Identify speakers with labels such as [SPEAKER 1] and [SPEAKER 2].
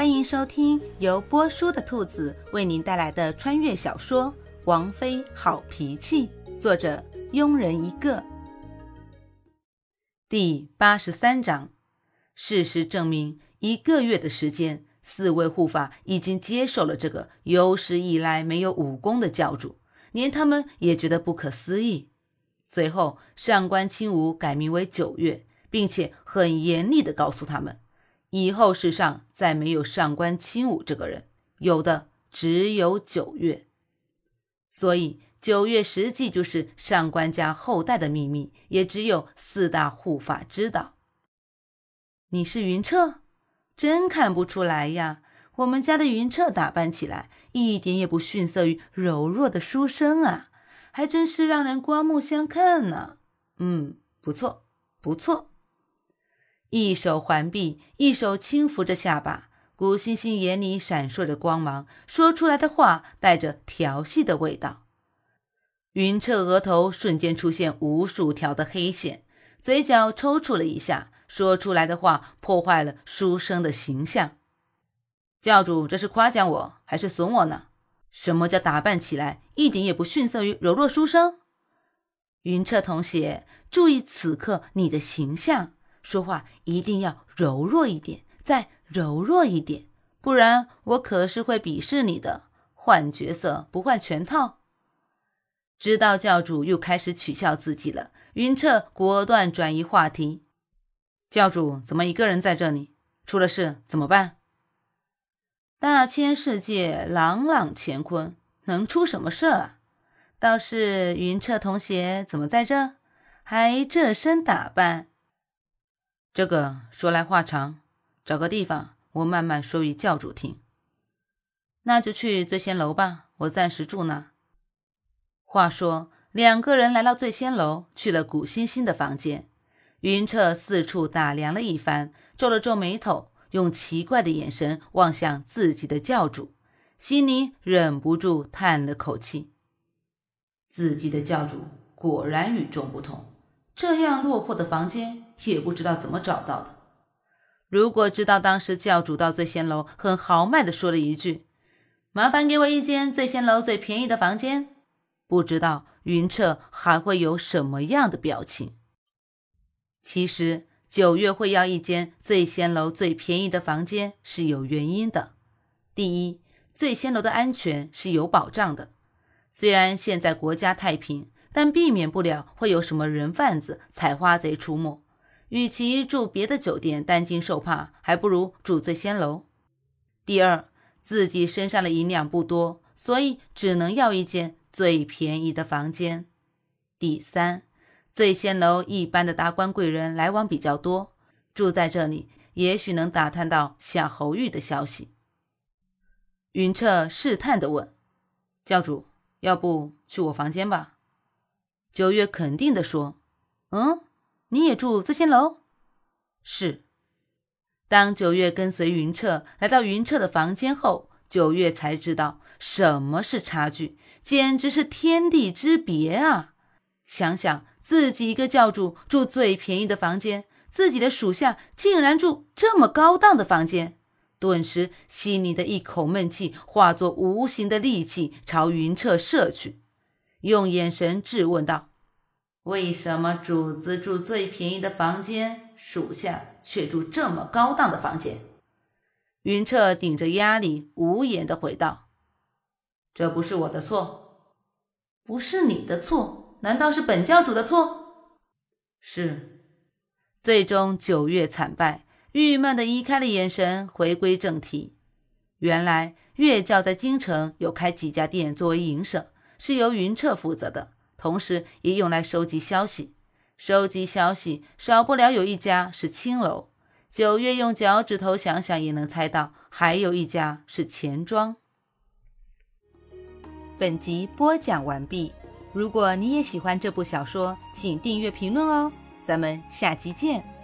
[SPEAKER 1] 欢迎收听由波叔的兔子为您带来的穿越小说《王妃好脾气》，作者庸人一个。第八十三章，事实证明，一个月的时间，四位护法已经接受了这个有史以来没有武功的教主，连他们也觉得不可思议。随后，上官清武改名为九月，并且很严厉地告诉他们。以后世上再没有上官清武这个人，有的只有九月。所以九月实际就是上官家后代的秘密，也只有四大护法知道。你是云彻，真看不出来呀！我们家的云彻打扮起来一点也不逊色于柔弱的书生啊，还真是让人刮目相看呢。嗯，不错，不错。一手环臂，一手轻抚着下巴，古欣欣眼里闪烁着光芒，说出来的话带着调戏的味道。云彻额头瞬间出现无数条的黑线，嘴角抽搐了一下，说出来的话破坏了书生的形象。教主，这是夸奖我还是损我呢？什么叫打扮起来一点也不逊色于柔弱书生？云彻同学，注意此刻你的形象。说话一定要柔弱一点，再柔弱一点，不然我可是会鄙视你的。换角色不换全套。知道教主又开始取笑自己了，云彻果断转移话题：“教主怎么一个人在这里？出了事怎么办？”大千世界朗朗乾坤，能出什么事儿啊？倒是云彻同学怎么在这？还这身打扮？这个说来话长，找个地方我慢慢说与教主听。那就去醉仙楼吧，我暂时住那。话说，两个人来到醉仙楼，去了古欣欣的房间。云彻四处打量了一番，皱了皱眉头，用奇怪的眼神望向自己的教主，心里忍不住叹了口气：自己的教主果然与众不同，这样落魄的房间。也不知道怎么找到的。如果知道当时教主到醉仙楼，很豪迈的说了一句：“麻烦给我一间醉仙楼最便宜的房间。”不知道云彻还会有什么样的表情。其实九月会要一间醉仙楼最便宜的房间是有原因的。第一，醉仙楼的安全是有保障的，虽然现在国家太平，但避免不了会有什么人贩子、采花贼出没。与其住别的酒店担惊受怕，还不如住醉仙楼。第二，自己身上的银两不多，所以只能要一间最便宜的房间。第三，醉仙楼一般的达官贵人来往比较多，住在这里也许能打探到夏侯玉的消息。云彻试探地问：“教主，要不去我房间吧？”九月肯定地说：“嗯。”你也住醉仙楼？是。当九月跟随云彻来到云彻的房间后，九月才知道什么是差距，简直是天地之别啊！想想自己一个教主住最便宜的房间，自己的属下竟然住这么高档的房间，顿时心里的一口闷气化作无形的戾气朝云彻射去，用眼神质问道。为什么主子住最便宜的房间，属下却住这么高档的房间？云彻顶着压力，无言的回道：“这不是我的错，不是你的错，难道是本教主的错？”是。最终九月惨败，郁闷的移开了眼神，回归正题。原来月教在京城有开几家店作为营生，是由云彻负责的。同时，也用来收集消息。收集消息，少不了有一家是青楼。九月用脚趾头想想也能猜到，还有一家是钱庄。本集播讲完毕。如果你也喜欢这部小说，请订阅、评论哦。咱们下集见。